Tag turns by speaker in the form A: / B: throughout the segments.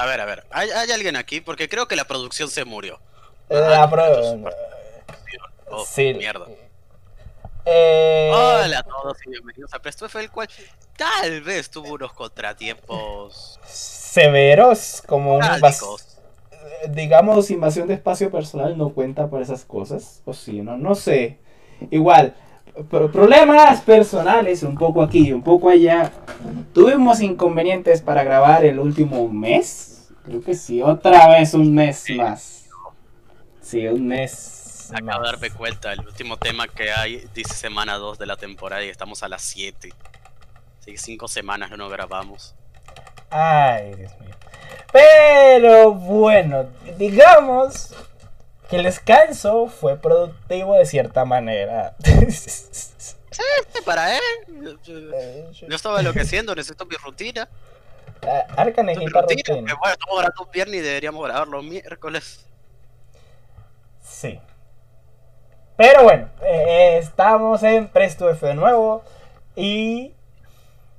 A: A ver, a ver. ¿Hay, hay alguien aquí? Porque creo que la producción se murió.
B: La
A: Ah,
B: pro-
A: entonces, Oh,
B: sí.
A: mierda.
B: Eh,
A: Hola a todos y bienvenidos a Presto F, el cual tal vez tuvo unos contratiempos
B: severos, como un invas-
A: trágicos.
B: digamos, invasión de espacio personal no cuenta por esas cosas. O sí, no, no sé. Igual, problemas personales, un poco aquí, un poco allá. Tuvimos inconvenientes para grabar el último mes. Creo que sí, otra vez un mes
A: Sí.
B: más. Sí, un mes.
A: Acabo de darme cuenta, el último tema que hay dice semana 2 de la temporada y estamos a las 7. Así que 5 semanas no nos grabamos.
B: Ay, Dios mío. Pero bueno, digamos que el descanso fue productivo de cierta manera.
A: Este para él. Yo, estaba enloqueciendo, necesito mi rutina.
B: Arca
A: Mi
B: necesita
A: rutina.
B: rutina.
A: que bueno, estamos grabando un viernes y deberíamos grabar los miércoles.
B: Sí. Pero bueno, eh, estamos en Presto F de nuevo. Y.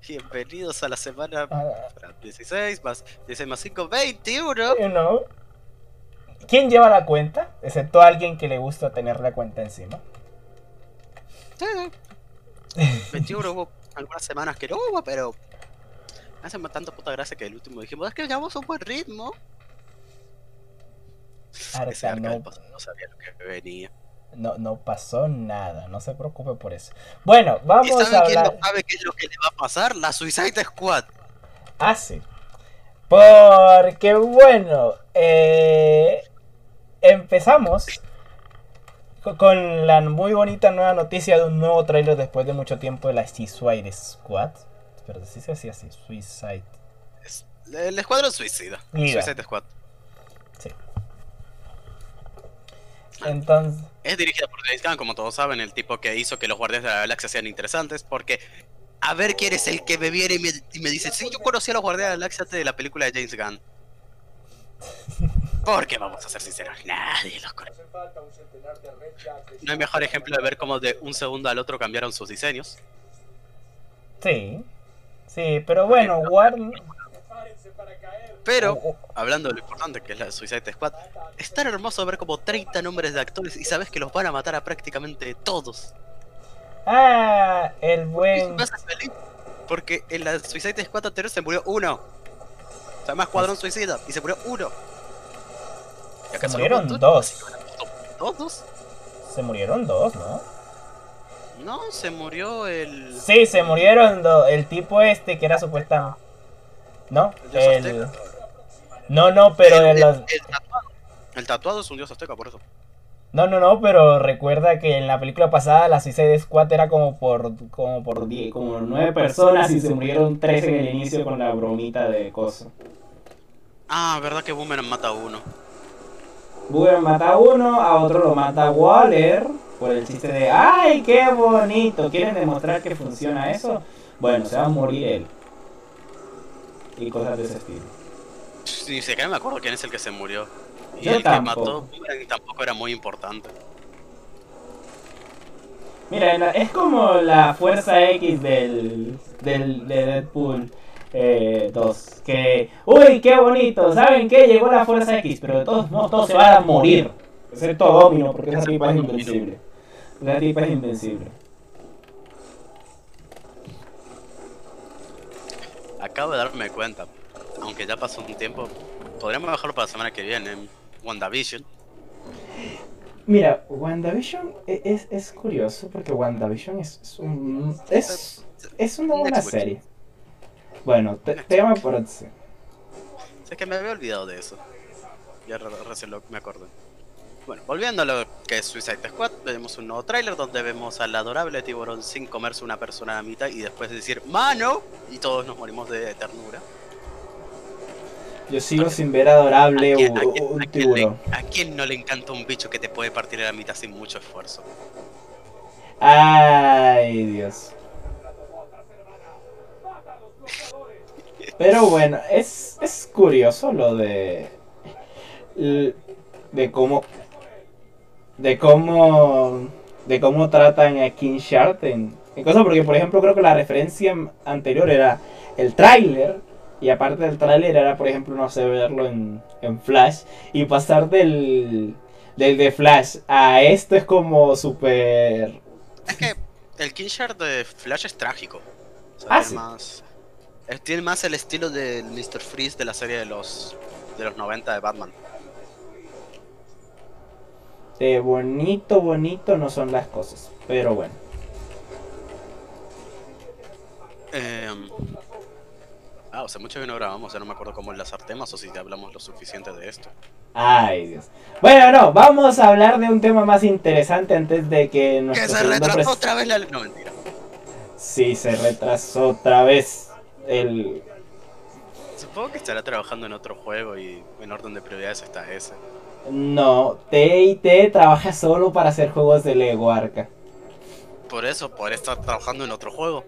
A: Bienvenidos a la semana
B: ah,
A: 16 más 16 más 5, 21.
B: you know, ¿Quién lleva la cuenta? Excepto alguien que le gusta tener la cuenta encima.
A: 21 hubo algunas semanas que no hubo, pero me hace tanta puta gracia que el último dijimos, es que llevamos un buen ritmo. Ese
B: Arca
A: del
B: no,
A: pasado no sabía lo que venía.
B: no, no pasó nada. No se preocupe por eso. Bueno,
A: ¿Y
B: vamos a
A: sabe quién
B: hablar.
A: no sabe qué es lo que le va a pasar? La Suicide Squad.
B: Ah, sí. Porque bueno, eh, empezamos co- con la muy bonita nueva noticia de un nuevo tráiler después de mucho tiempo de la Suicide Squad. Pero sí se hacía así, Suicide.
A: Es- el escuadrón suicida.
B: Mira.
A: Suicide Squad.
B: Sí. Entonces,
A: Es dirigida por James Gunn, como todos saben, el tipo que hizo que los Guardianes de la Galaxia sean interesantes, porque a ver quién es el que me viene y me, y me dice, sí, yo conocí a los Guardianes de la Galaxia antes de la película de James Gunn. Porque vamos a ser sinceros, nadie los conoce. No hay mejor ejemplo de ver cómo de un segundo al otro cambiaron sus diseños.
B: sí. Sí, pero bueno, Warner.
A: Pero,
B: Oh, oh,
A: hablando de lo importante que es la Suicide Squad, es tan hermoso ver como 30 nombres de actores y sabes que los van a matar a prácticamente todos.
B: Ah, el buen.
A: feliz, porque en la Suicide Squad anterior se murió uno. O sea, más Escuadrón Suicida y se murió uno.
B: Se murieron
A: hubo
B: dos.
A: ¿Todos?
B: Se murieron dos, ¿no?
A: No, se murió el.
B: Sí, se murieron dos. El tipo este que era supuestamente. ¿No?
A: El
B: El... No, no, pero
A: el,
B: los...
A: el- el tatuado. El tatuado es un dios azteca, por eso.
B: No, no, no, pero recuerda que en la película pasada la Suicide Squad era como por como por 10, como nueve personas y se murieron tres en el inicio con la bromita de cosa.
A: Ah, verdad que Boomerang mata a uno.
B: Boomer mata a uno, a otro lo mata Waller por el chiste de ¡Ay, qué bonito! ¿Quieren demostrar que funciona eso? Bueno, se va a morir él. Y cosas de ese estilo.
A: Ni siquiera me acuerdo quién es el que se murió. Y
B: Yo
A: el
B: tampoco.
A: que mató tampoco era muy importante.
B: Mira, es como la fuerza X del, del de Deadpool eh, 2. Que, uy, qué bonito, ¿saben qué? Llegó la fuerza X, pero de todos modos todos se van a morir. Excepto Domino, porque esa tipa es invencible. Esa tipa es invencible.
A: Acabo de darme cuenta, aunque ya pasó un tiempo, podríamos dejarlo para la semana que viene. WandaVision.
B: Mira, WandaVision e- es, es curioso porque WandaVision es, es, un, es, es una buena serie. Bueno, te- tema por sí.
A: Es que me había olvidado de eso. Ya re- recién lo, me acordé. Bueno, volviendo a lo que es Suicide Squad, vemos un nuevo tráiler donde vemos al adorable tiburón sin comerse una persona a la mitad y después decir ¡Mano! Y todos nos morimos de ternura.
B: Yo sigo sin ver adorable
A: ¿A quién,
B: un,
A: a quién-
B: un
A: a quién le-
B: tiburón.
A: a quién no le encanta un bicho que te puede partir a la mitad sin mucho esfuerzo?
B: Ay, Dios. Pero bueno, es, es curioso lo de. de cómo. de cómo. de cómo tratan a King en, en cosas, porque por ejemplo creo que la referencia anterior era el tráiler Y aparte del tráiler era, por ejemplo, no sé, verlo en, en Flash. Y pasar del, del de Flash a esto es como súper...
A: Es que el Kingshard de Flash es trágico. O sea,
B: Ah, sí.
A: más, tiene más el estilo del Mr. Freeze de la serie de los de los 90 de Batman.
B: De bonito, bonito no son las cosas. Pero bueno.
A: Em, ah, o sea, mucho que no grabamos, ya no me acuerdo cómo enlazar temas o si ya hablamos lo suficiente de esto.
B: Ay, Dios. Bueno, no, vamos a hablar de un tema más interesante antes de que
A: Que
B: nuestro
A: se retrasó otra vez la... No, mentira.
B: Sí, se retrasó otra vez el...
A: Supongo que estará trabajando en otro juego y en orden de prioridades está ese.
B: No, T&T trabaja solo para hacer juegos de Lego Arca.
A: Por eso, por estar trabajando en otro juego.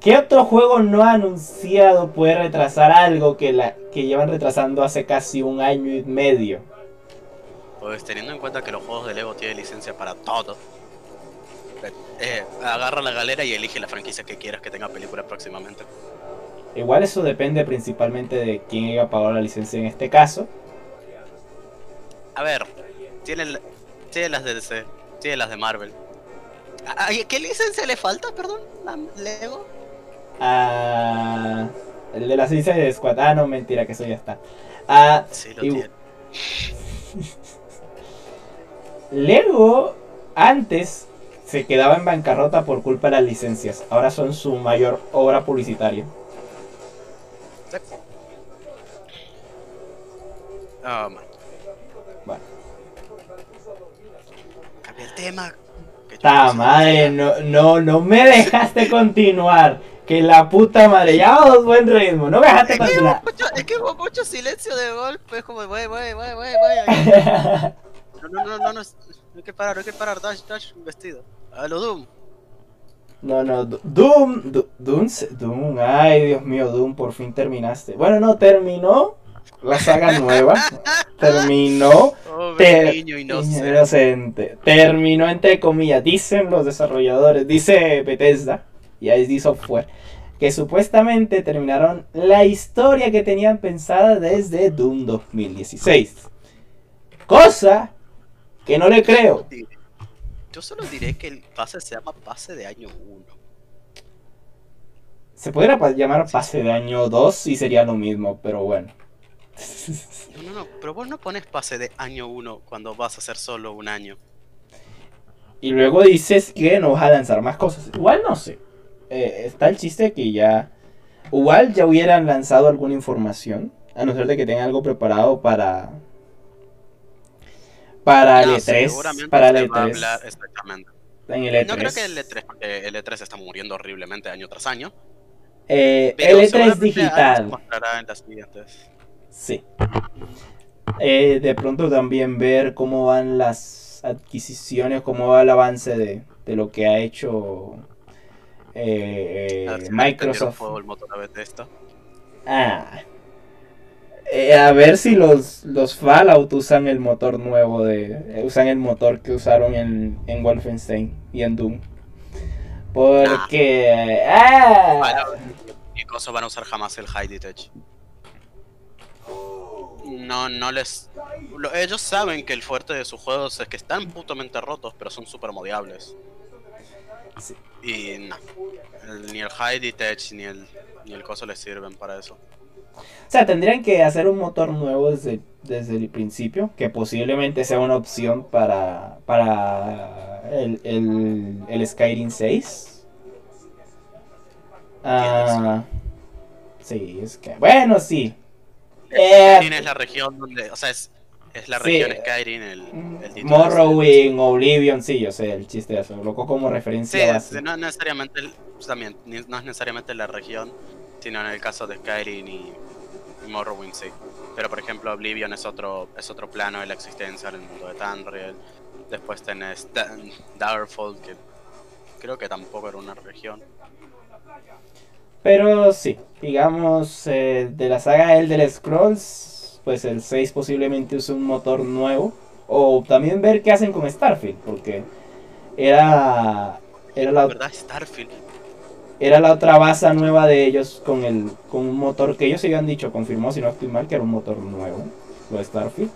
B: ¿Qué otro juego no ha anunciado puede retrasar algo que, la, que llevan retrasando hace casi un año y medio?
A: Pues teniendo en cuenta que los juegos de Lego tienen licencia para todo. eh, agarra la galera y elige la franquicia que quieras que tenga película próximamente.
B: Igual eso depende principalmente de quién haya pagado la licencia en este caso.
A: A ver, tiene, tiene las de DC, tiene las de Marvel. Ay, ¿Qué licencia le falta, perdón? ¿A Lego?
B: Ah, el de la Suicide Squad. Ah, no, mentira, que eso ya está. Ah,
A: Sí, lo
B: Y-
A: tiene.
B: Lego antes se quedaba en bancarrota por culpa de las licencias. Ahora son su mayor obra publicitaria.
A: Ah, man.
B: Bueno.
A: Cambia el tema. que
B: Ta madre, no, no, no me dejaste continuar. Que la puta madre, ya vamos buen ritmo, no me dejaste
A: Es que, hubo
B: continuar.
A: mucho, es que hubo mucho silencio de golpe, es como, wey, wey, wey, wey, wey. No, no, no, no, no, hay que parar, no hay que parar, dash, dash, un vestido. A lo Doom.
B: No, no, Doom, Doom, Doom, ay Dios mío, Doom, por fin terminaste. Bueno, no, terminó la saga nueva, terminó
A: niño inocente.
B: inocente, terminó entre comillas, dicen los desarrolladores, dice Bethesda y ID Software, que supuestamente terminaron la historia que tenían pensada desde Doom 2016. Cosa que no le creo.
A: Yo solo diré que el pase se llama pase de año 1.
B: Se pa- llamar pase de año 2 y sería lo mismo, pero bueno.
A: No, no, no, pero vos no pones pase de año 1 cuando vas a hacer solo un año.
B: Y luego dices que no vas a lanzar más cosas. Igual no sé. Eh, está el chiste que ya. Igual ya hubieran lanzado alguna información. A no ser de que tengan algo preparado para. Para el
A: No,
B: E3.
A: seguramente
B: Para el
A: se va a
B: E3.
A: hablar exactamente.
B: En el E3.
A: No creo que el E3, porque el E3 está muriendo horriblemente año tras año.
B: Eh, el E3
A: seguramente algo se
B: digital.
A: en las siguientes.
B: Sí. Eh, de pronto también ver cómo van las adquisiciones, cómo va el avance de, de lo que ha hecho eh,
A: A
B: eh,
A: ver si le prendieron
B: Microsoft.
A: el motor a Bethesda.
B: Ah. Eh, a ver si los, los Fallout usan el motor nuevo de. eh, usan el motor que usaron en, en Wolfenstein y en Doom. Porque. ah,
A: Bueno, y cosas van a usar jamás el High Detach. No, no les. lo- ellos saben que el fuerte de sus juegos es que están putamente rotos, pero son super modiables.
B: Sí.
A: Y no. el- ni el High Detach ni el, ni el coso les sirven para eso.
B: O sea, tendrían que hacer un motor nuevo desde, desde el principio, que posiblemente sea una opción para, para el, el, el Skyrim 6. Ah, sí, es que... Bueno, sí. Eh,
A: Skyrim es la región donde. O sea, es, es la
B: Sí.
A: región Skyrim, el, el título
B: Morrowind, Oblivion, sí, yo sé el chiste de eso. Lo como
A: Sí,
B: referencia base.
A: no es necesariamente también, no es necesariamente la región, sino en el caso de Skyrim y, y Morrowind sí. Pero por ejemplo Oblivion es otro es otro plano de la existencia en el mundo de Tamriel. Después tenés Da- Daggerfall que creo que tampoco era una región.
B: Pero sí, digamos, eh, de la saga Elder Scrolls, pues el 6 posiblemente use un motor nuevo. O también ver qué hacen con Starfield, porque era, era
A: La verdad Starfield.
B: era la otra base nueva de ellos con el con un motor que ellos habían dicho, confirmó si no estoy mal, que era un motor nuevo, lo de Starfield.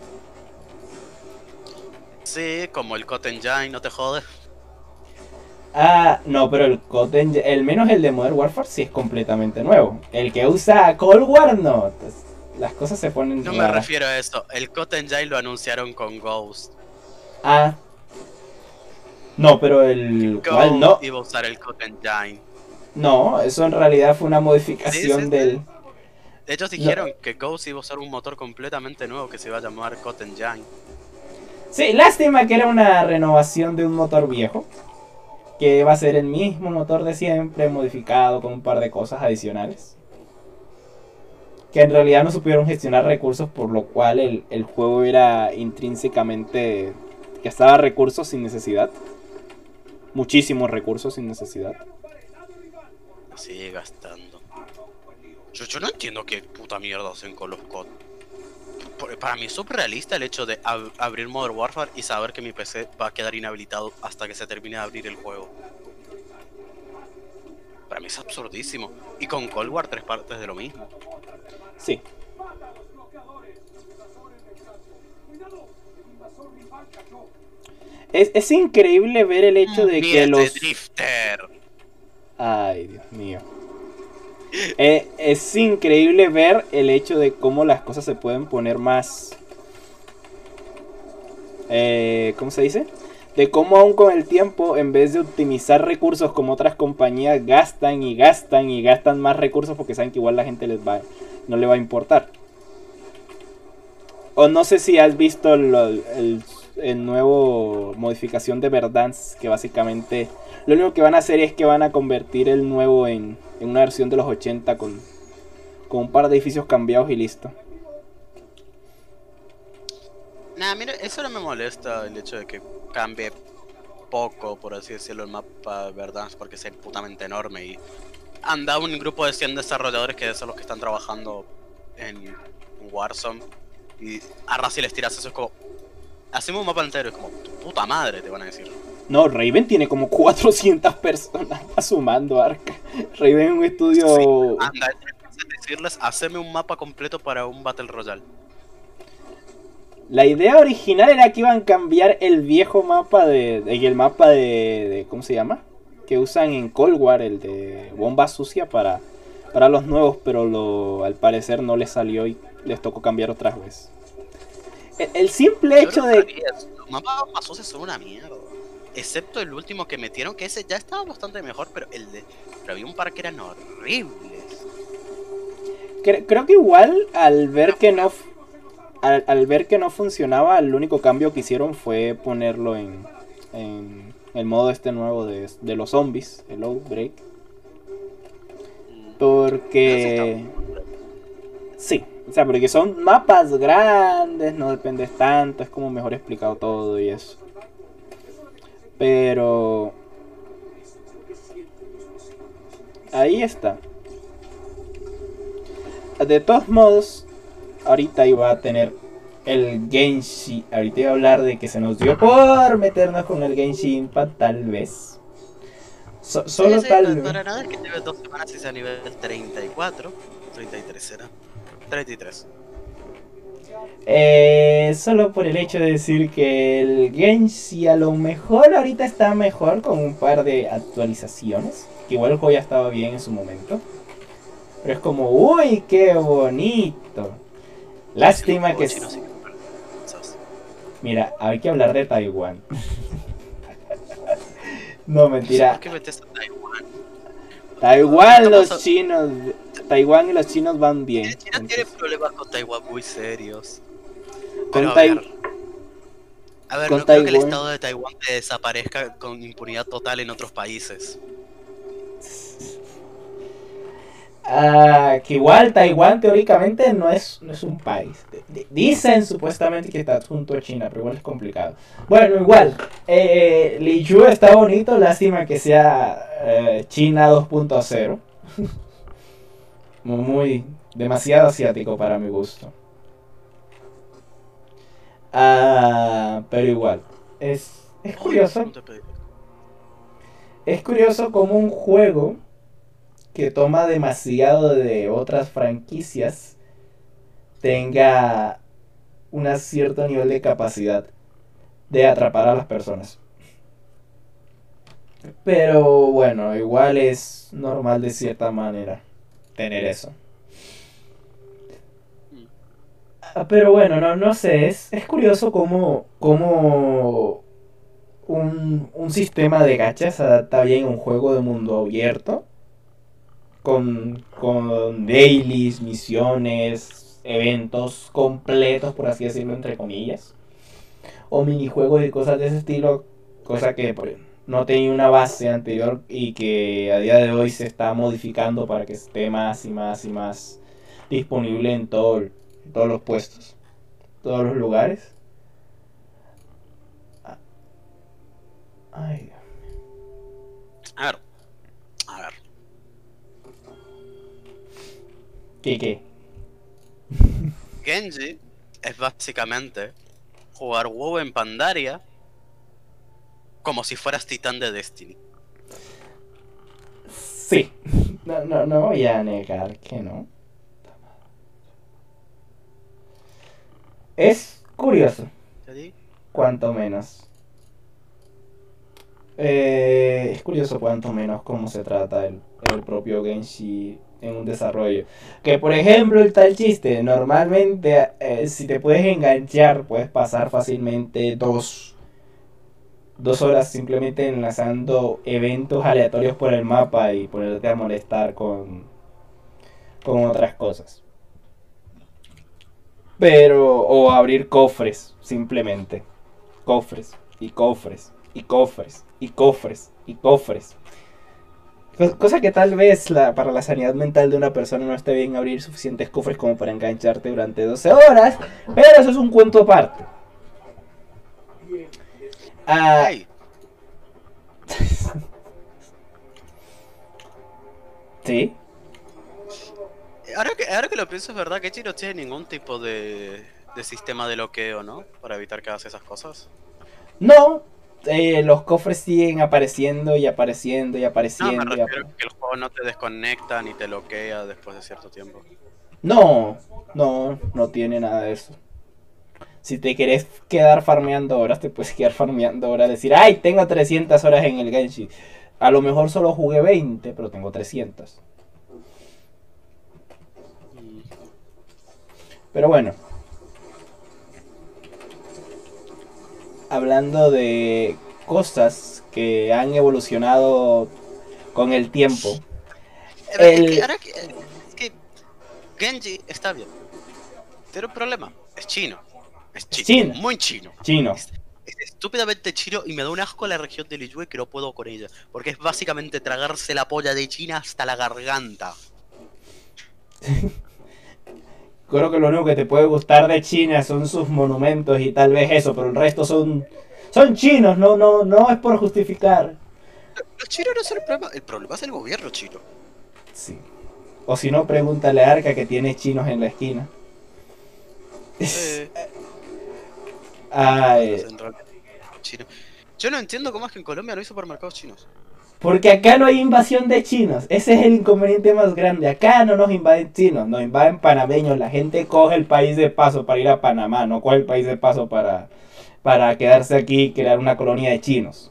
A: Sí, como el Cotton Engine, no te jodes.
B: Ah, no, pero el Cotton, el menos el de Modern Warfare sí es completamente nuevo. El que usa Cold War no. Entonces, las cosas se ponen
A: No me refiero a esto. El Cotton Engine lo anunciaron con Ghost.
B: Ah. No, pero el
A: Ghost
B: cual no.
A: iba a usar el Engine.
B: No, eso en realidad fue una modificación
A: sí, sí.
B: del.
A: Ellos dijeron que Ghost iba a usar un motor completamente nuevo que se iba a llamar Cotton Engine.
B: Sí, lástima que era una renovación de un motor viejo. Que va a ser el mismo motor de siempre, modificado con un par de cosas adicionales. Que en realidad no supieron gestionar recursos, por lo cual el, el juego era intrínsecamente. gastaba recursos sin necesidad. Muchísimos recursos sin necesidad.
A: Sigue gastando. Yo, yo no entiendo qué puta mierda hacen con los COD. Para mí es surrealista el hecho de ab- abrir Modern Warfare y saber que mi PC va a quedar inhabilitado hasta que se termine de abrir el juego. Para mí es absurdísimo. Y con Cold War tres partes de lo mismo.
B: Sí. Es, es increíble ver el hecho de que los.
A: Drifter.
B: Ay, Dios mío. Eh, es increíble ver el hecho de cómo las cosas se pueden poner más... Eh, ¿Cómo se dice? De cómo aún con el tiempo, en vez de optimizar recursos como otras compañías, gastan y gastan y gastan más recursos porque saben que igual la gente les va, no le va a importar. O no sé si has visto lo- el, el nuevo modificación de Verdansk, que básicamente lo único que van a hacer es que van a convertir el nuevo en, en una versión de los 80 con, con un par de edificios cambiados y listo.
A: Nah, mira, eso no me molesta el hecho de que cambie poco, por así decirlo, el mapa de Verdansk porque es putamente enorme y anda un grupo de 100 desarrolladores que son los que están trabajando en Warzone y a Razi les tiras eso es como hacemos un mapa entero es como tu puta madre te van a decir
B: No, Raven tiene como 400 personas sumando Arca. Raven es un estudio...
A: Sí, anda es decirles haceme un mapa completo para un Battle Royale
B: La idea original era que iban a cambiar el viejo mapa de... de- el mapa de, de- ¿Cómo se llama? Que usan en Cold War, el de bomba sucia para, para los nuevos, pero lo, al parecer no les salió y les tocó cambiar otra vez. El, el simple
A: Yo
B: hecho
A: no
B: de...
A: Los mapas pasos son una mierda. Excepto el último que metieron, que ese ya estaba bastante mejor, pero el de. Pero había un par que eran horribles.
B: Cre- creo que igual al ver que no al, al ver que no funcionaba, el único cambio que hicieron fue ponerlo en, en el modo este nuevo de, de los zombies, el Outbreak. Porque sí, o sea, porque son mapas grandes, no dependes tanto, es como mejor explicado todo y eso. Pero ahí está. De todos modos, ahorita iba a tener el Genshi. Ahorita iba a hablar de que se nos dio por meternos con el Genshi Impact, tal vez. So- solo
A: sí, sí,
B: tal vez.
A: Para nada que lleve dos semanas y sea nivel 34. 33 era. 33.
B: Eh, solo por el hecho de decir que el Genshi a lo mejor ahorita está mejor con un par de actualizaciones. Que igual el juego ya estaba bien en su momento. Pero es como, uy, qué bonito. Lástima que... Mira, hay que hablar de Taiwán. no, mentira.
A: ¿Por qué metes a Taiwán?
B: Taiwán,
A: ¿Qué
B: los
A: pasó?
B: chinos. Taiwán y los chinos van bien.
A: China tiene
B: Entonces,
A: problemas con Taiwán muy serios.
B: Con
A: Pero a ver, a ver
B: con
A: no creo que el
B: Taiwán.
A: estado de Taiwán desaparezca con impunidad total en otros países.
B: Ah, que igual Taiwán teóricamente no es, no es un país. D- Dicen supuestamente que está junto a China, pero igual es complicado. Bueno, igual. Eh, Liu está bonito, lástima que sea eh, China 2.0. Muy, demasiado asiático para mi gusto. Ah, pero igual. Es, es curioso. Es curioso como un juego que toma demasiado de otras franquicias tenga un cierto nivel de capacidad de atrapar a las personas. Pero bueno, igual es normal de cierta manera tener eso. Ah, pero bueno, no, no sé, es, es curioso cómo, cómo un, un sistema de gachas adapta bien un juego de mundo abierto. Con, con dailies, misiones, eventos completos, por así decirlo, entre comillas. O minijuegos y cosas de ese estilo. Cosa que no tenía una base anterior y que a día de hoy se está modificando para que esté más y más y más disponible en todo todos los puestos, todos los lugares. Ay. ¿Qué qué?
A: Genji es básicamente jugar WoW en Pandaria como si fueras titán de Destiny.
B: Sí. No, no, no voy a negar que no. Es curioso. Cuanto menos. Eh, es curioso cuanto menos cómo se trata el, propio Genshi en un desarrollo. Que por ejemplo el tal chiste, normalmente eh, si te puedes enganchar puedes pasar fácilmente dos, dos horas simplemente enlazando eventos aleatorios por el mapa y ponerte a molestar con, con otras cosas. Pero, o abrir cofres, simplemente. Cofres, y cofres, y cofres, y cofres, y cofres. Cosa que tal vez la, para la sanidad mental de una persona no esté bien abrir suficientes cofres como para engancharte durante 12 horas, pero eso es un cuento aparte. Ay. ¿Sí?
A: Ahora que, ahora que lo pienso, es verdad que Chino tiene ningún tipo de, de sistema de bloqueo, ¿no? Para evitar que hagas esas cosas.
B: No, eh, los cofres siguen apareciendo y apareciendo y apareciendo. No,
A: me que el juego no te desconecta ni te bloquea después de cierto tiempo.
B: No, no, no tiene nada de eso. Si te querés quedar farmeando horas, te puedes quedar farmeando horas. Decir, ay, tengo 300 horas en el Genshi. A lo mejor solo jugué 20, pero tengo 300. Pero bueno. Hablando de cosas que han evolucionado con el tiempo.
A: El... Es, que, Genji está bien. Pero el problema es chino. Es chino. Muy chino.
B: Chino.
A: Es, estúpidamente chino y me da un asco a la región de Liyue que no puedo con ella. Porque es básicamente tragarse la polla de China hasta la garganta.
B: creo que lo único que te puede gustar de China son sus monumentos y tal vez eso, pero el resto son son chinos, no no no es por justificar.
A: Los chinos no son el problema, el problema es el gobierno chino.
B: Sí. O si no, pregúntale a Arca que tiene chinos en la esquina.
A: Ay. Yo no entiendo cómo es que en Colombia no hay supermercados chinos.
B: Porque acá no hay invasión de chinos. Ese es el inconveniente más grande. Acá no nos invaden chinos, nos invaden panameños. La gente coge el país de paso para ir a Panamá, no coge el país de paso para, para quedarse aquí y crear una colonia de chinos.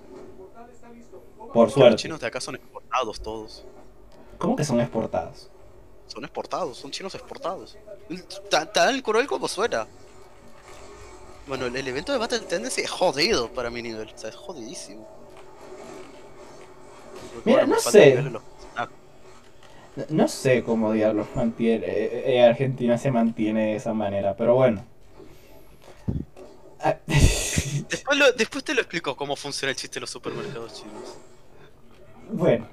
B: Por suerte. Los
A: chinos de acá son exportados todos.
B: ¿Cómo que son exportados?
A: Son exportados, son chinos exportados. Tan el coronel como suena. Bueno, el, evento de Battle Tendency es jodido para mi nivel. O sea, es jodidísimo.
B: Mira, no sé. No sé cómo diablos mantiene, eh, eh, Argentina se mantiene de esa manera, pero bueno.
A: Ah, después, te lo explico cómo funciona el chiste de los supermercados chinos.
B: Bueno,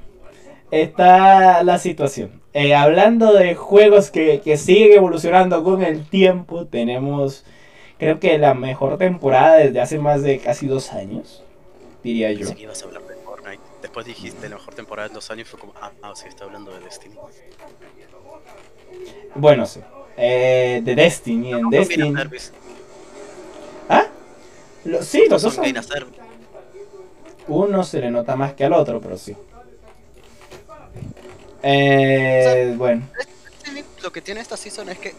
B: está la situación. Eh, hablando de juegos que, que siguen evolucionando con el tiempo, tenemos creo que la mejor temporada desde hace más de casi dos años, diría yo.
A: Después dijiste la mejor temporada de dos años fue como, ah, ah sí, está hablando de Destiny.
B: Bueno, sí. Eh, de Destiny, en Destiny. ¿Ah? Lo, sí, los dos son. Uno se le nota más que al otro, pero sí. Eh, bueno.
A: Lo que tiene esta season es que.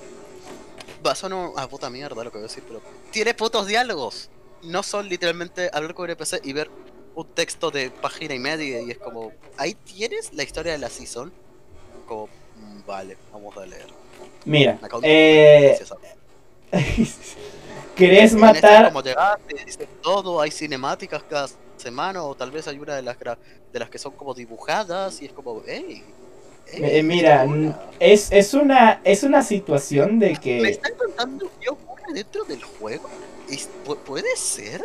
A: Va a sonar a puta mierda lo que voy a decir, pero. Tiene putos diálogos. No son literalmente hablar con un NPC y ver un texto de página y media y es como. Ahí tienes la historia de la season. Como. mm, Vale, vamos a leer.
B: Mira,
A: Me
B: eh, ¿querés
A: En
B: matar?
A: como llegaste, dice todo, hay cinemáticas cada semana, o tal vez hay una de las de las que son como dibujadas, y es como, hey,
B: Eh, mira, es, es, una, es una situación de
A: me
B: que...
A: están contando qué ocurre dentro del juego. ¿Puede ser?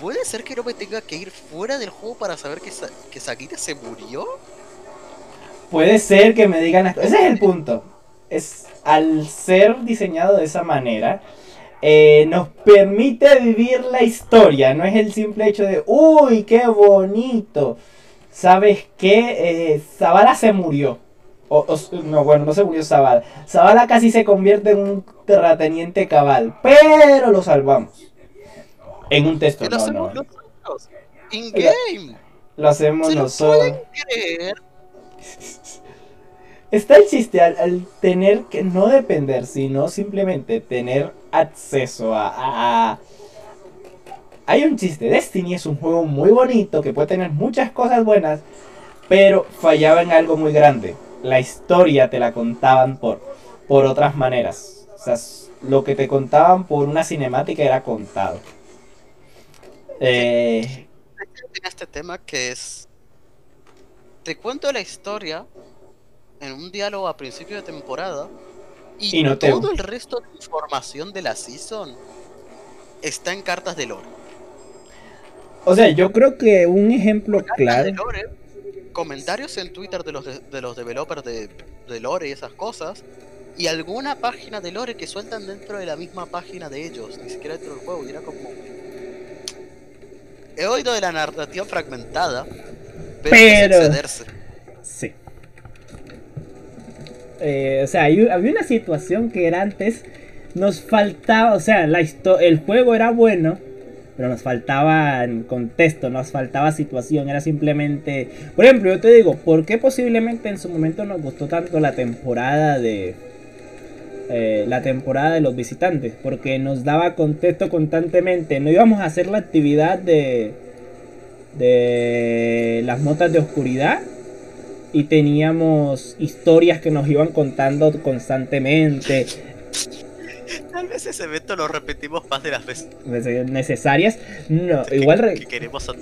A: ¿Puede ser que no me tenga que ir fuera del juego para saber que, que Sakira se murió?
B: Puede ser que me digan... Ese es el punto. Es, al ser diseñado de esa manera, eh, nos permite vivir la historia. No es el simple hecho de, uy, qué bonito. ¿Sabes qué? Eh, se murió. O- no, bueno, no se murió Zavala. Zavala casi se convierte en un terrateniente cabal. Pero lo salvamos. En un texto, no,
A: hacemos
B: no.
A: nosotros. In-game.
B: Lo hacemos
A: ¿Se lo
B: nosotros.
A: pueden creer?
B: Está el chiste al, al tener que no depender, sino simplemente tener acceso a, a- Hay un chiste, Destiny es un juego muy bonito que puede tener muchas cosas buenas, pero fallaba en algo muy grande. La historia te la contaban por, por otras maneras. O sea, lo que te contaban por una cinemática era contado. Eh,
A: tiene este tema que es. Te cuento la historia en un diálogo a principio de temporada y,
B: Y no te-
A: todo el resto de información de la season está en cartas de lore.
B: o sea, yo creo que un ejemplo
A: Cartas
B: claro...
A: de lore, comentarios en Twitter de los, de, de los developers de, de lore y esas cosas. Y alguna página de lore que sueltan dentro de la misma página de ellos, ni siquiera dentro del juego. Y era como. He oído de la narrativa fragmentada, pero, es
B: Pero-
A: excederse.
B: Sí. Eh, o sea, hay- había una situación que era antes, nos faltaba, o sea, la el juego era bueno, pero nos faltaba contexto, nos faltaba situación, era simplemente... Por ejemplo, yo te digo, ¿por qué posiblemente en su momento nos gustó tanto la temporada de... Eh, la temporada de los visitantes, porque nos daba contexto constantemente. No íbamos a hacer la actividad de, de las motas de oscuridad y teníamos historias que nos iban contando constantemente.
A: Tal vez ese evento lo repetimos más de las veces pues, eh,
B: necesarias. No,
A: que,
B: igual.
A: Que queremos a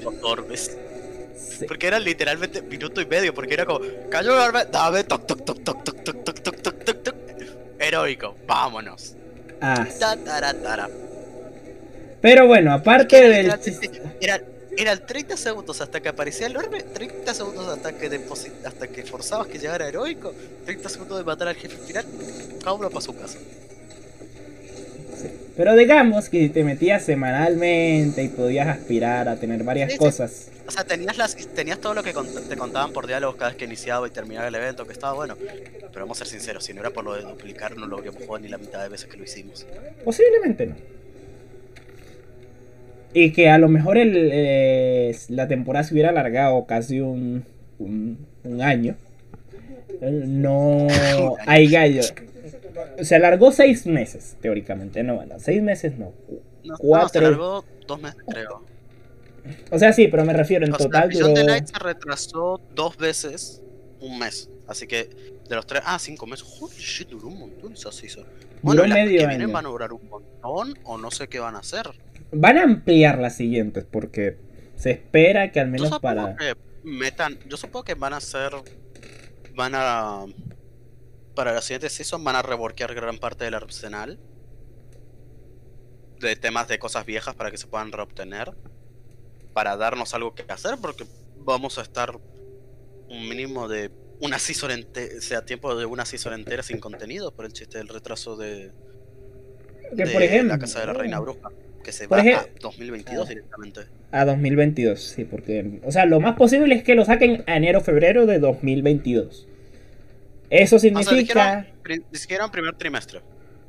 A: Porque eran literalmente minuto y medio, porque era como, cayó un orbe, dame, toc, toc, toc, toc, toc, toc, toc, Heroico, vámonos.
B: ah. Pero bueno, aparte
A: Era
B: del chiste-
A: Eran, eran 30 segundos hasta que aparecía el orbe, 30 segundos hasta que deposi- hasta que forzabas que llegara heroico, 30 segundos de matar al jefe final, cada uno para su casa.
B: Pero digamos que te metías semanalmente y podías aspirar a tener varias
A: Sí, sí.
B: cosas.
A: O sea, tenías, las, tenías todo lo que cont- te contaban por diálogos cada vez que iniciaba y terminaba el evento, que estaba bueno. Pero vamos a ser sinceros, si no era por lo de duplicar, no lo habríamos jugado ni la mitad de veces que lo hicimos.
B: Posiblemente no. Y que a lo mejor el, eh, la temporada se hubiera alargado casi un, un, un año. Eh, No hay gallo. Se alargó seis meses, teóricamente. No, bueno, seis meses no.
A: No,
B: Cuatro.
A: no, se largó dos meses, creo.
B: O sea, sí, pero me refiero, en
A: O sea,
B: total
A: Beyond
B: duró...
A: the Light se retrasó dos veces un mes. Así que de los tres, ah, cinco meses. Holy shit, duró un montón esa season. Bueno, las
B: medio
A: que vienen
B: año.
A: van a durar un montón o no sé qué van a hacer.
B: Van a ampliar las siguientes porque se espera que al menos para...
A: que metan, yo supongo que van a hacer, van a, para la siguiente season van a reworkear gran parte del arsenal de temas de cosas viejas para que se puedan reobtener, para darnos algo que hacer, porque vamos a estar un mínimo de una season entera, sea tiempo de una season entera sin contenido por el chiste del retraso de,
B: Que
A: de
B: por ejemplo...
A: la casa de la reina bruja, que se va a 2022 directamente.
B: A 2022, sí, porque... O sea, lo más posible es que lo saquen a enero febrero de 2022. Eso
A: O sea,
B: significa...
A: dijeron, pri- dijeron primer trimestre.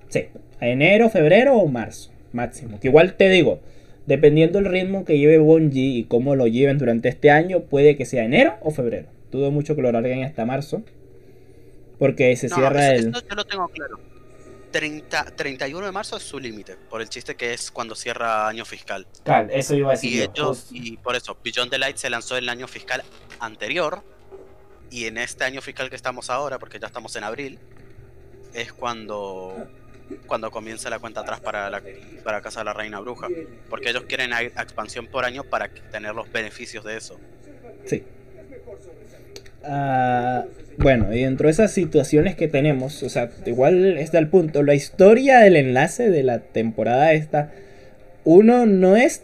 B: Sí, enero, febrero o marzo, máximo. Que igual te digo, dependiendo del ritmo que lleve Bungie y cómo lo lleven durante este año, puede que sea enero o febrero. Dudo mucho que lo larguen hasta marzo. Porque se
A: No,
B: cierra
A: eso-
B: el...
A: esto yo lo tengo claro. 30, 31 de marzo es su límite, por el chiste que es cuando cierra año fiscal.
B: Cal, eso iba a decir
A: Y
B: yo,
A: ellos,
B: justo.
A: y por eso, Beyond the Light se lanzó el año fiscal anterior. Y en este año fiscal que estamos ahora, porque ya estamos en abril, es cuando cuando comienza la cuenta atrás para la para Casa de la Reina Bruja. Porque ellos quieren expansión por año para tener los beneficios de eso.
B: Sí. Ah, bueno, y dentro de esas situaciones que tenemos, o sea, igual está el punto. La historia del enlace de la temporada esta, uno no es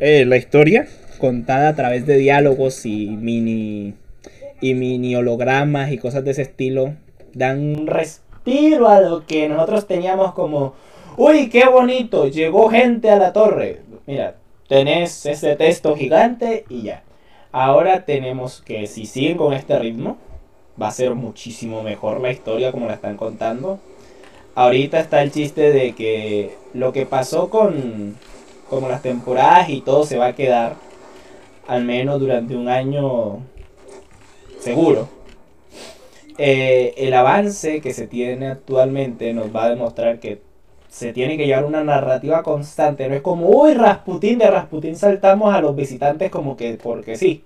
B: eh, la historia contada a través de diálogos y mini y mini hologramas y cosas de ese estilo dan un respiro a lo que nosotros teníamos como uy qué bonito llegó gente a la torre mira tenés ese texto gigante y ya. Ahora tenemos que si siguen con este ritmo va a ser muchísimo mejor la historia como la están contando. Ahorita está el chiste de que lo que pasó con como las temporadas y todo se va a quedar al menos durante un año seguro. Eh, el avance que se tiene actualmente nos va a demostrar que se tiene que llevar una narrativa constante. No es como, uy, Rasputín, de Rasputín saltamos a los visitantes como que porque sí.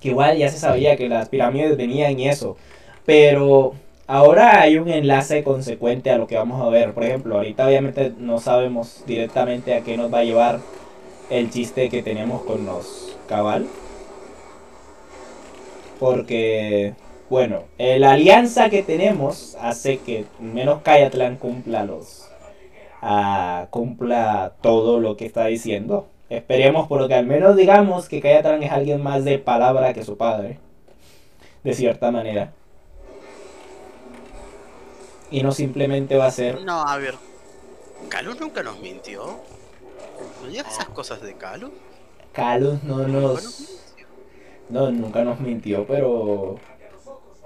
B: Que igual ya se sabía que las pirámides venían y eso. Pero ahora hay un enlace consecuente a lo que vamos a ver. Por ejemplo, ahorita obviamente no sabemos directamente a qué nos va a llevar el chiste que tenemos con los cabal. Porque, bueno, eh, la alianza que tenemos hace que menos Kayatlan cumpla los. ah, cumpla todo lo que está diciendo. Esperemos porque al menos digamos que Kayatlan es alguien más de palabra que su padre. De cierta manera. Y no simplemente va a ser
A: No, a ver. Calus nunca nos mintió. ¿No digas esas cosas de Calus?
B: Calus no
A: nos.
B: No, nunca nos mintió, pero.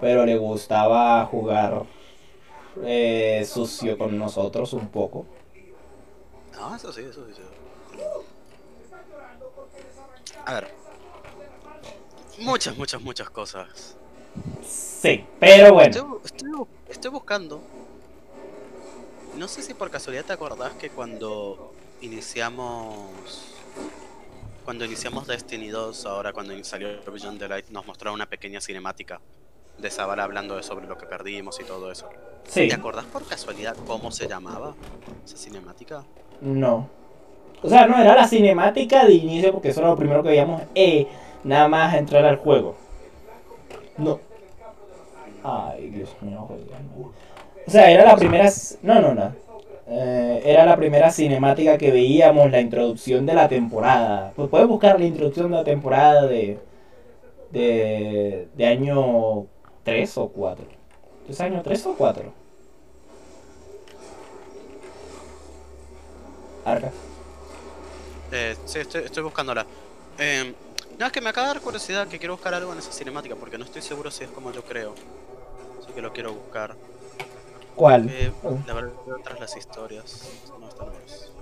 B: Pero le gustaba jugar eh, sucio con nosotros un poco.
A: No, eso sí, eso sí. eso. A ver. Muchas, muchas, muchas cosas.
B: Sí, pero bueno.
A: Estoy, estoy estoy buscando. No sé si por casualidad te acordás que cuando iniciamos. Cuando iniciamos Destiny 2, ahora cuando salió Beyond the Light, nos mostraron una pequeña cinemática de Zavala hablando de sobre lo que perdimos y todo eso.
B: Sí,
A: ¿Te acordás por casualidad cómo se llamaba esa cinemática?
B: no. O sea, no era la cinemática de inicio porque eso era lo primero que veíamos. Eh, nada más entrar al juego. No. Ay, Dios mío, joder. O sea, era la primera. No, no, no. Eh, era la primera cinemática que veíamos, la introducción de la temporada. Pues puedes buscar la introducción de la temporada de. de. de año 3 o 4. ¿Es año 3 o 4? Arca.
A: Eh, sí, estoy, estoy buscándola. Eh, es que me acaba de dar curiosidad que quiero buscar algo en esa cinemática porque no estoy seguro si es como yo creo. Así que lo quiero buscar.
B: ¿Cuál?
A: Eh,
B: Oh.
A: la verdad, tras las historias. No, esta no es.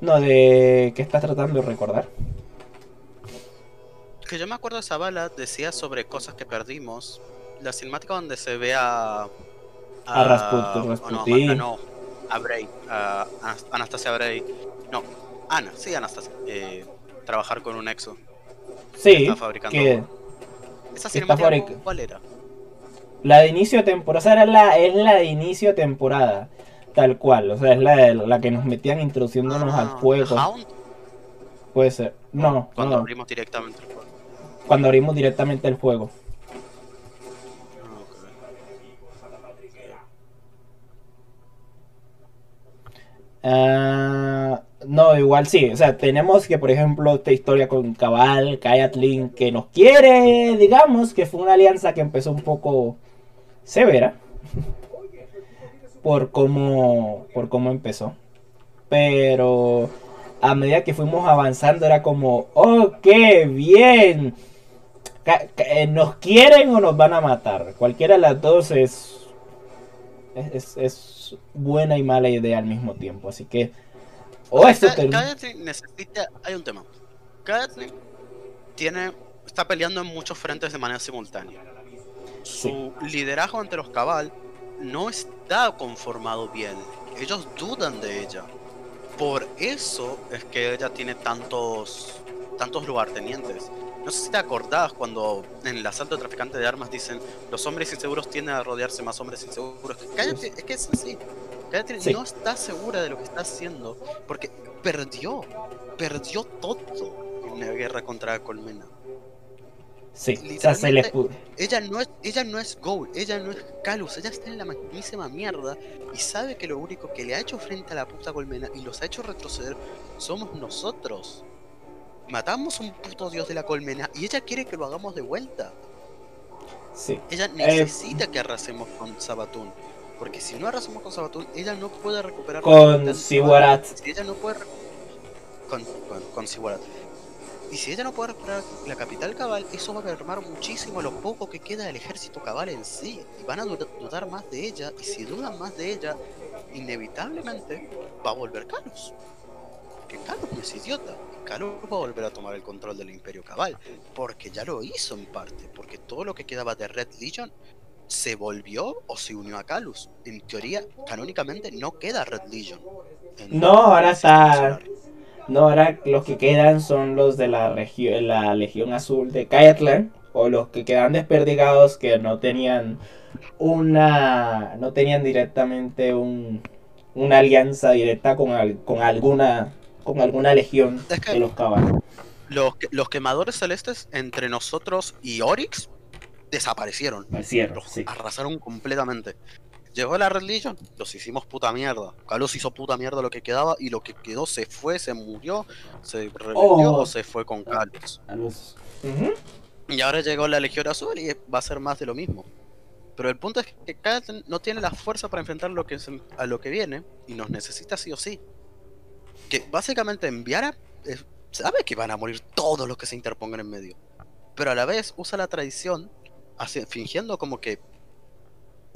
B: No, de qué estás tratando de recordar.
A: Que yo me acuerdo esa bala, decía sobre cosas que perdimos. La cinemática donde se ve a.
B: A Rasput-
A: oh, no,
B: Rasputin.
A: a- no, a Bray. A Anas- Anastasia Bray. No, Ana, sí, Anastasia. Eh, trabajar con un exo.
B: Sí,
A: Está fabricando
B: que
A: Esa
B: que
A: cinemática,
B: fabric-
A: ¿cuál era?
B: La de inicio de temporada, o sea, era la, es la de inicio de temporada, tal cual, o sea, es la, de- la que nos metían introduciéndonos al
A: Ah,
B: juego,
A: Hound,
B: puede ser, no,
A: Cuando
B: no,
A: abrimos directamente el juego.
B: cuando abrimos directamente el juego.
A: Ah,
B: no, igual sí, o sea, tenemos que, por ejemplo, esta historia con Cabal, Kayatlin, que nos quiere, digamos, que fue una alianza que empezó un poco severa por cómo, por cómo empezó. Pero a medida que fuimos avanzando era como, oh, qué bien. Eh, ¿Nos quieren o nos van a matar? Cualquiera de las dos es, es, es- buena y mala idea al mismo tiempo. Así que, o esto te-
A: Kaetlyn necesita. Hay un tema. Kaetlyn tiene. Está peleando en muchos frentes de manera simultánea. Su liderazgo ante los Cabal no está conformado bien. Ellos dudan de ella. Por eso es que ella tiene tantos tantos lugartenientes. No sé si te acordás cuando en el asalto de traficante de armas dicen los hombres inseguros tienden a rodearse más hombres inseguros. Cállate, es que es así. Cállate, no está segura de lo que está haciendo porque perdió, perdió todo en la guerra contra Colmena.
B: Sí, se
A: ella no es, ella no es Gold, ella no es Calus, ella está en la mismísima mierda y sabe que lo único que le ha hecho frente a la puta colmena y los ha hecho retroceder somos nosotros. Matamos un puto dios de la colmena y ella quiere que lo hagamos de vuelta.
B: Sí.
A: Ella eh, necesita que arrasemos con Sabatún. Porque si no arrasamos con Sabatún, ella no puede recuperar.
B: Con Siwarat.
A: Si ella no puede. Con, con, con y si ella no puede recuperar la capital cabal, eso va a mermar muchísimo lo poco que queda del ejército cabal en sí. Y van a dudar más de ella. Y si dudan más de ella, inevitablemente va a volver Carlos. Porque Carlos no es idiota. Carlos va a volver a tomar el control del imperio cabal. Porque ya lo hizo en parte. Porque todo lo que quedaba de Red Legion se volvió o se unió a Calus. En teoría, canónicamente no queda Red Legion.
B: No, ahora está no, ahora los que quedan son los de la, la Legión Azul de Kayatlan. O los que quedan desperdigados que no tenían una. No tenían directamente un, una alianza directa con, con alguna. Con alguna legión de los caballos.
A: Los, los quemadores celestes entre nosotros y Oryx desaparecieron. Arrasaron completamente. Llegó la religión, los hicimos puta mierda. Carlos hizo puta mierda lo que quedaba y lo que quedó se fue, se murió, se revivió oh. o se fue con Carlos. Y ahora llegó la Legión Azul y va a ser más de lo mismo. Pero el punto es que Katen no tiene la fuerza para enfrentar lo que a lo que viene y nos necesita sí o sí. Que básicamente enviara. sabe que van a morir todos los que se interpongan en medio. Pero a la vez usa la tradición fingiendo como que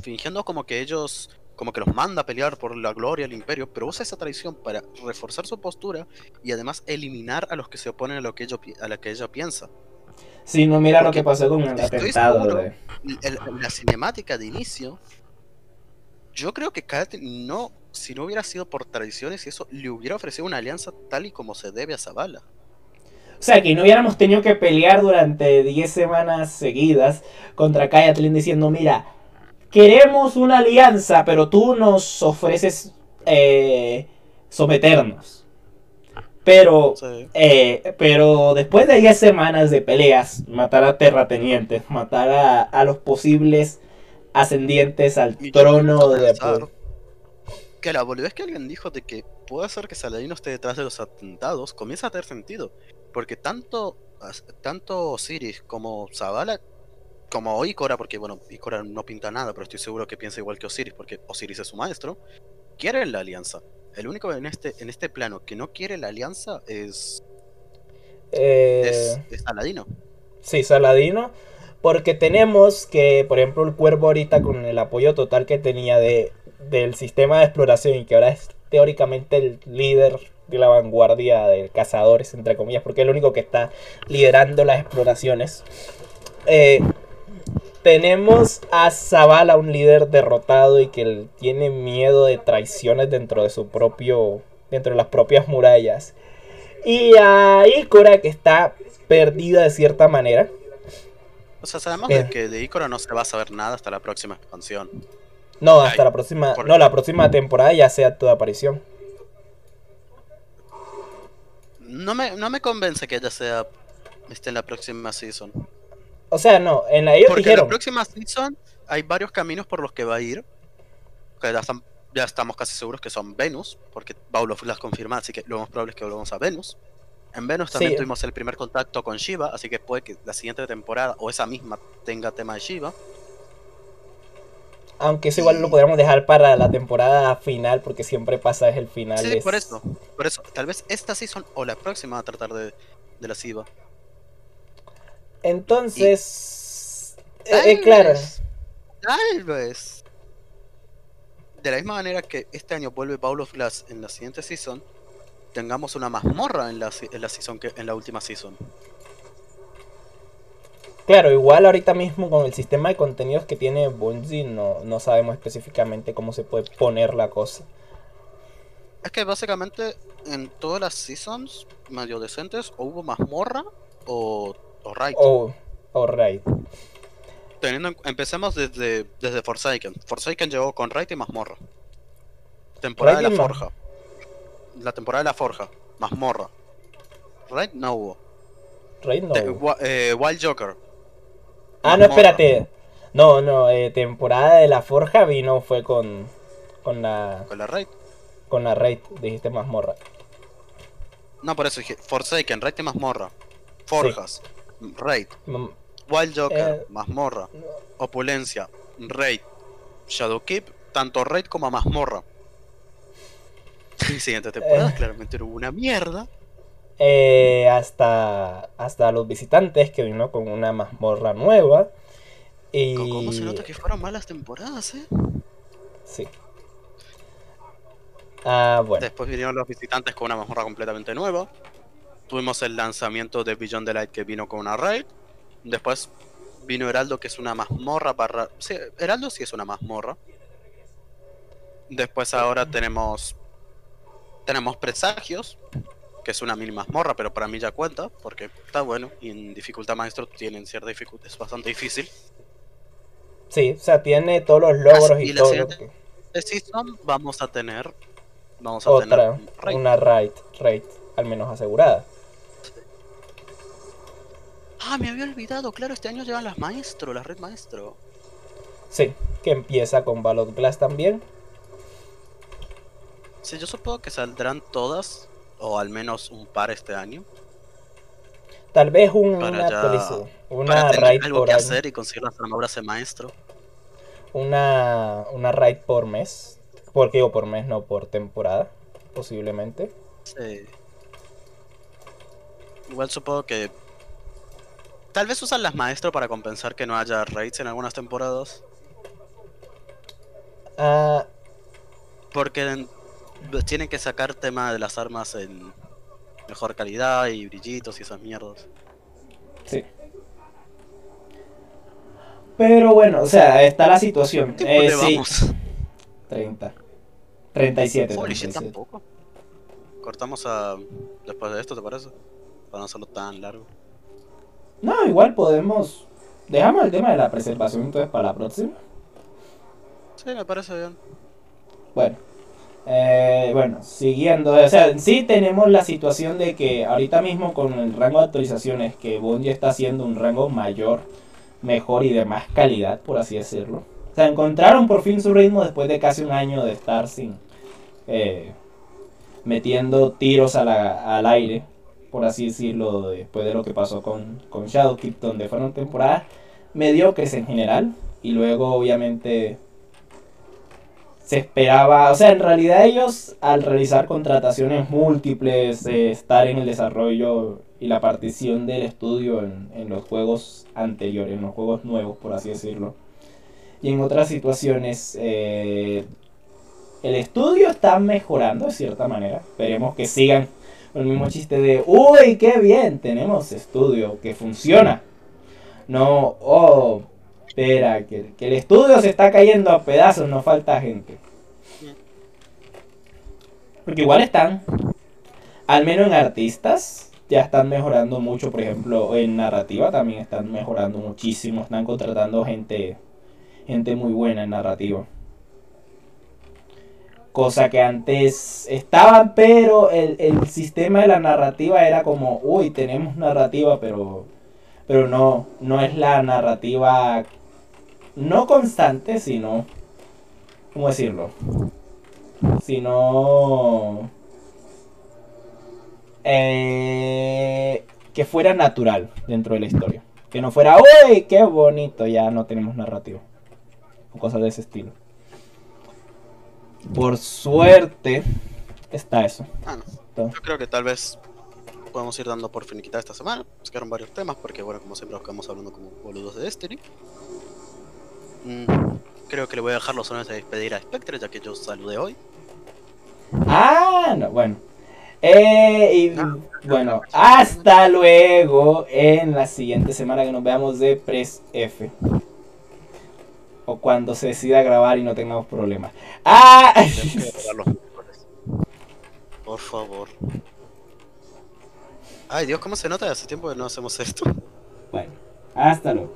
A: fingiendo como que ellos, como que los manda a pelear por la gloria del imperio, pero usa esa traición para reforzar su postura y además eliminar a los que se oponen a lo que, ellos, a la que ella piensa.
B: Sí, no mira lo que pasó con el atentado.
A: la cinemática de inicio, yo creo que Karate no, si no hubiera sido por tradiciones y eso, le hubiera ofrecido una alianza tal y como se debe a Zavala.
B: O sea, que no hubiéramos tenido que pelear durante 10 semanas seguidas contra Kayatlin diciendo, mira, queremos una alianza, pero tú nos ofreces eh, someternos. Pero, eh, pero después de 10 semanas de peleas, matar a terratenientes, matar a, los posibles ascendientes al trono de...
A: Que la boludez que alguien dijo de que puede ser que Saladino esté detrás de los atentados comienza a tener sentido. Porque tanto, tanto Osiris como Zavala como Ikora, porque bueno, Ikora no pinta nada, pero estoy seguro que piensa igual que Osiris, porque Osiris es su maestro, quieren la alianza. El único en este, en este plano que no quiere la alianza es.
B: Eh...
A: Es, Saladino.
B: Sí, Saladino. Porque tenemos que, por ejemplo, el cuervo ahorita con el apoyo total que tenía de, del sistema de exploración y que ahora es teóricamente el líder de la vanguardia de cazadores, entre comillas, porque es el único que está liderando las exploraciones. Eh, tenemos a Zavala, un líder derrotado y que tiene miedo de traiciones dentro de su propio. dentro de las propias murallas. Y a Ikora que está perdida de cierta manera.
A: O sea, sabemos de que de Ikora no se va a saber nada hasta la próxima expansión.
B: No, hasta la próxima. No, la próxima temporada ya sea toda aparición.
A: No me, no me convence que ella sea. esté en la próxima season.
B: O sea, no, en la ellos
A: Porque en la próxima season hay varios caminos por los que va a ir. Que ya, estamos casi seguros que son Venus, porque Paulo las confirma, así que lo más probable es que volvamos a Venus. En Venus también tuvimos el primer contacto con Shiva, así que puede que la siguiente temporada o esa misma tenga tema de Shiva.
B: Aunque eso igual lo podríamos dejar para la temporada final, porque siempre pasa es el final.
A: Sí, por eso. Por eso. Tal vez esta season o la próxima va a tratar de, de la Shiva.
B: Entonces, eh, eh, claro.
A: Tal vez. De la misma manera que este año vuelve Paulo Flash en la siguiente season, tengamos una mazmorra en la, en la season que en la última season.
B: Claro, igual ahorita mismo con el sistema de contenidos que tiene Bungie no, no sabemos específicamente cómo se puede poner la cosa.
A: Es que básicamente en todas las seasons medio decentes o hubo mazmorra o, o raid.
B: O, o raid.
A: Teniendo en- empecemos desde, desde Forsaken. Forsaken llegó con raid y mazmorra. Temporada
B: Raid
A: de la
B: ma-
A: forja. La temporada de la forja. Mazmorra. Raid no hubo.
B: Raid no.
A: Te- Wa- eh, Wild Joker.
B: ah, no, espérate. No, no, eh, temporada de la forja vino fue con con la
A: Con la raid.
B: con la raid, dijiste mazmorra.
A: No, por eso dije Forsaken, raid y mazmorra. Forjas. Raid.
B: Mm,
A: Wild Joker.
B: Eh,
A: mazmorra. Opulencia. Raid. Shadowkeep. Tanto raid como mazmorra. Siguiente temporada
B: Eh.
A: claramente era una mierda.
B: eh, hasta hasta los visitantes que vino con una mazmorra nueva y
A: ¿Cómo se nota que fueron malas temporadas, eh?
B: sí. Ah, bueno.
A: Después vinieron los visitantes con una mazmorra completamente nueva. Tuvimos el lanzamiento de Beyond the Light que vino con una raid. Después vino Heraldo que es una mazmorra para... Sí, Heraldo sí es una mazmorra. Después ahora tenemos... Tenemos Presagios, que es una mini mazmorra, pero para mí ya cuenta, porque está bueno. Y en dificultad maestro tienen cierta dificultad, es bastante difícil.
B: Sí, o sea, tiene todos los logros y todo lo que...
A: De Season vamos a tener... Vamos a
B: Otra,
A: tener raid.
B: una raid, raid, al menos asegurada.
A: Ah, me había olvidado, claro, este año llegan las maestro, la red maestro.
B: Sí, que empieza con Ballot Glass también.
A: Sí, yo supongo que saldrán todas, o al menos un par este año,
B: Tal vez un-
A: Para
B: una
A: ya-
B: actualización,
A: para tener
B: raid
A: algo
B: por
A: que
B: año,
A: hacer y conseguir las armaduras de maestro.
B: una, una raid por mes. Porque digo por mes, no por temporada, posiblemente.
A: Sí. Igual supongo que... Tal vez usan las maestro para compensar que no haya raids en algunas temporadas.
B: Ah,
A: Porque en- tienen que sacar tema de las armas en mejor calidad y brillitos y esas mierdas.
B: sí. Pero bueno, o sea, está la situación.
A: ¿Qué
B: Eh, sí,
A: vamos?
B: 30. 37.
A: Holy shit,
B: 37.
A: tampoco. Cortamos a... después de esto, ¿te parece? Para no hacerlo tan largo.
B: No, igual podemos. Dejamos el tema de la preservación entonces para la próxima.
A: Sí, me parece bien.
B: Bueno, eh, bueno, siguiendo, o sea, sí tenemos la situación de que ahorita mismo con el rango de actualizaciones que Bungie está haciendo un rango mayor, mejor y de más calidad, por así decirlo. O sea, encontraron por fin su ritmo después de casi un año de estar sin eh, metiendo tiros a la- al aire, por así decirlo, después de lo que pasó con, con Shadowkeep, donde fueron temporadas mediocres en general, y luego obviamente se esperaba, o sea, en realidad ellos al realizar contrataciones múltiples, eh, estar en el desarrollo y la partición del estudio en, en los juegos anteriores, en los juegos nuevos, por así decirlo, y en otras situaciones, eh, el estudio está mejorando de cierta manera. Esperemos que sigan el mismo chiste de, uy, qué bien, tenemos estudio que funciona. No, oh, espera, que, el estudio se está cayendo a pedazos, no falta gente. Porque igual están, al menos en artistas, ya están mejorando mucho, por ejemplo, en narrativa también están mejorando muchísimo, están contratando gente, gente muy buena en narrativa. Cosa que antes estaba, pero el, el sistema de la narrativa era como, uy, tenemos narrativa, pero, pero no, no es la narrativa, no constante, sino, ¿cómo decirlo? Sino, eh, que fuera natural dentro de la historia. Que no fuera, uy, qué bonito, ya no tenemos narrativa. O cosas de ese estilo. Por suerte está eso.
A: Ah, no.
B: Entonces,
A: Yo creo que tal vez podemos ir dando por finiquitada esta semana. Nos quedaron varios temas porque, bueno, como siempre, nos quedamos hablando como boludos de Destiny. Mm, creo que le voy a dejar los honores de despedir a Spectre, ya que yo saludé hoy.
B: Ah, no, bueno. Eh, y
A: Ah.
B: bueno, hasta luego en la siguiente semana que nos veamos de Press F. O cuando se decida grabar y no tengamos problemas. ¡Ah!
A: Por favor. Ay Dios, ¿cómo se nota? Hace tiempo que no hacemos esto.
B: Bueno, hasta luego.